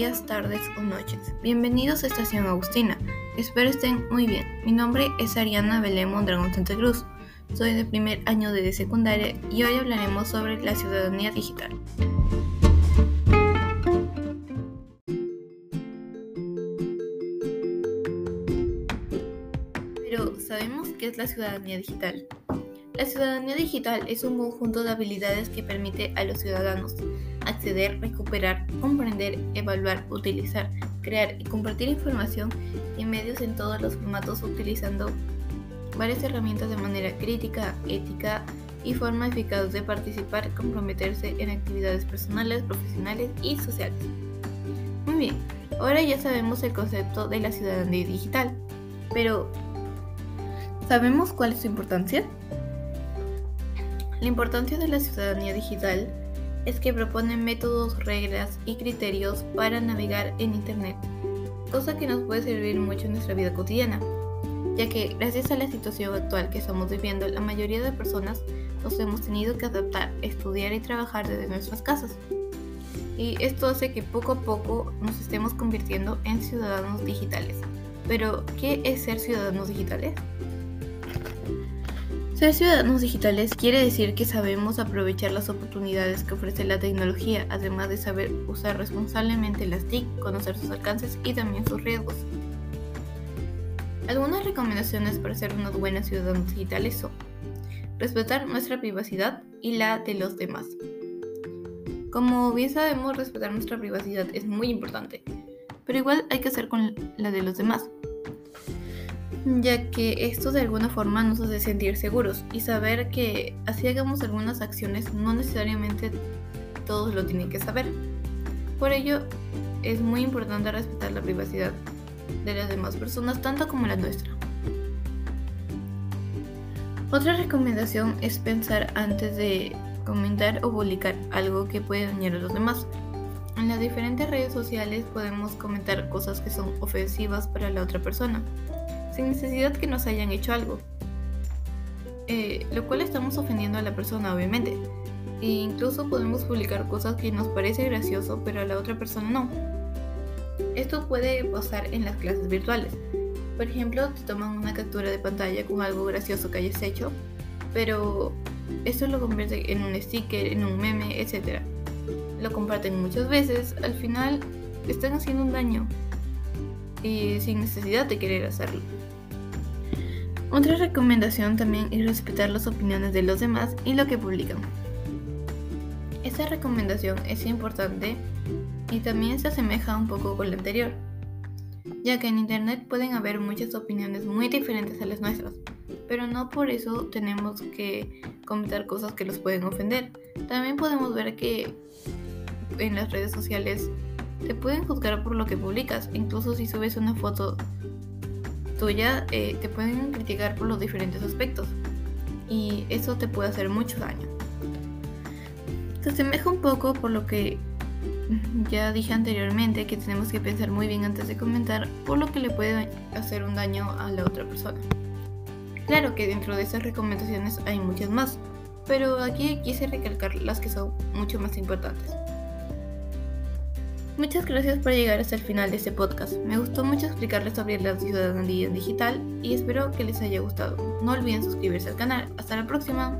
días, tardes o noches. Bienvenidos a Estación Agustina. Espero estén muy bien. Mi nombre es Ariana Belén Mondragón Santa Cruz. Soy de primer año de secundaria y hoy hablaremos sobre la ciudadanía digital. Pero, ¿sabemos qué es la ciudadanía digital? La ciudadanía digital es un conjunto de habilidades que permite a los ciudadanos acceder, recuperar, comprender, evaluar, utilizar, crear y compartir información y medios en todos los formatos utilizando varias herramientas de manera crítica, ética y forma eficaz de participar, comprometerse en actividades personales, profesionales y sociales. Muy bien, ahora ya sabemos el concepto de la ciudadanía digital, pero ¿sabemos cuál es su importancia? La importancia de la ciudadanía digital es que propone métodos, reglas y criterios para navegar en Internet, cosa que nos puede servir mucho en nuestra vida cotidiana, ya que gracias a la situación actual que estamos viviendo, la mayoría de personas nos hemos tenido que adaptar, estudiar y trabajar desde nuestras casas. Y esto hace que poco a poco nos estemos convirtiendo en ciudadanos digitales. Pero, ¿qué es ser ciudadanos digitales? Ser ciudadanos digitales quiere decir que sabemos aprovechar las oportunidades que ofrece la tecnología, además de saber usar responsablemente las TIC, conocer sus alcances y también sus riesgos. Algunas recomendaciones para ser unos buenos ciudadanos digitales son respetar nuestra privacidad y la de los demás. Como bien sabemos, respetar nuestra privacidad es muy importante, pero igual hay que hacer con la de los demás ya que esto de alguna forma nos hace sentir seguros y saber que así hagamos algunas acciones no necesariamente todos lo tienen que saber. Por ello, es muy importante respetar la privacidad de las demás personas tanto como la nuestra. Otra recomendación es pensar antes de comentar o publicar algo que puede dañar a los demás. En las diferentes redes sociales podemos comentar cosas que son ofensivas para la otra persona sin necesidad que nos hayan hecho algo. Eh, lo cual estamos ofendiendo a la persona, obviamente. E incluso podemos publicar cosas que nos parece gracioso, pero a la otra persona no. Esto puede pasar en las clases virtuales. Por ejemplo, te toman una captura de pantalla con algo gracioso que hayas hecho, pero esto lo convierte en un sticker, en un meme, etc. Lo comparten muchas veces, al final están haciendo un daño y sin necesidad de querer hacerlo. Otra recomendación también es respetar las opiniones de los demás y lo que publican. Esta recomendación es importante y también se asemeja un poco con la anterior, ya que en Internet pueden haber muchas opiniones muy diferentes a las nuestras, pero no por eso tenemos que comentar cosas que los pueden ofender. También podemos ver que en las redes sociales te pueden juzgar por lo que publicas, incluso si subes una foto tuya, eh, te pueden criticar por los diferentes aspectos y eso te puede hacer mucho daño. Se asemeja un poco por lo que ya dije anteriormente que tenemos que pensar muy bien antes de comentar por lo que le puede hacer un daño a la otra persona. Claro que dentro de esas recomendaciones hay muchas más, pero aquí quise recalcar las que son mucho más importantes. Muchas gracias por llegar hasta el final de este podcast. Me gustó mucho explicarles sobre la ciudadanía digital y espero que les haya gustado. No olviden suscribirse al canal. Hasta la próxima.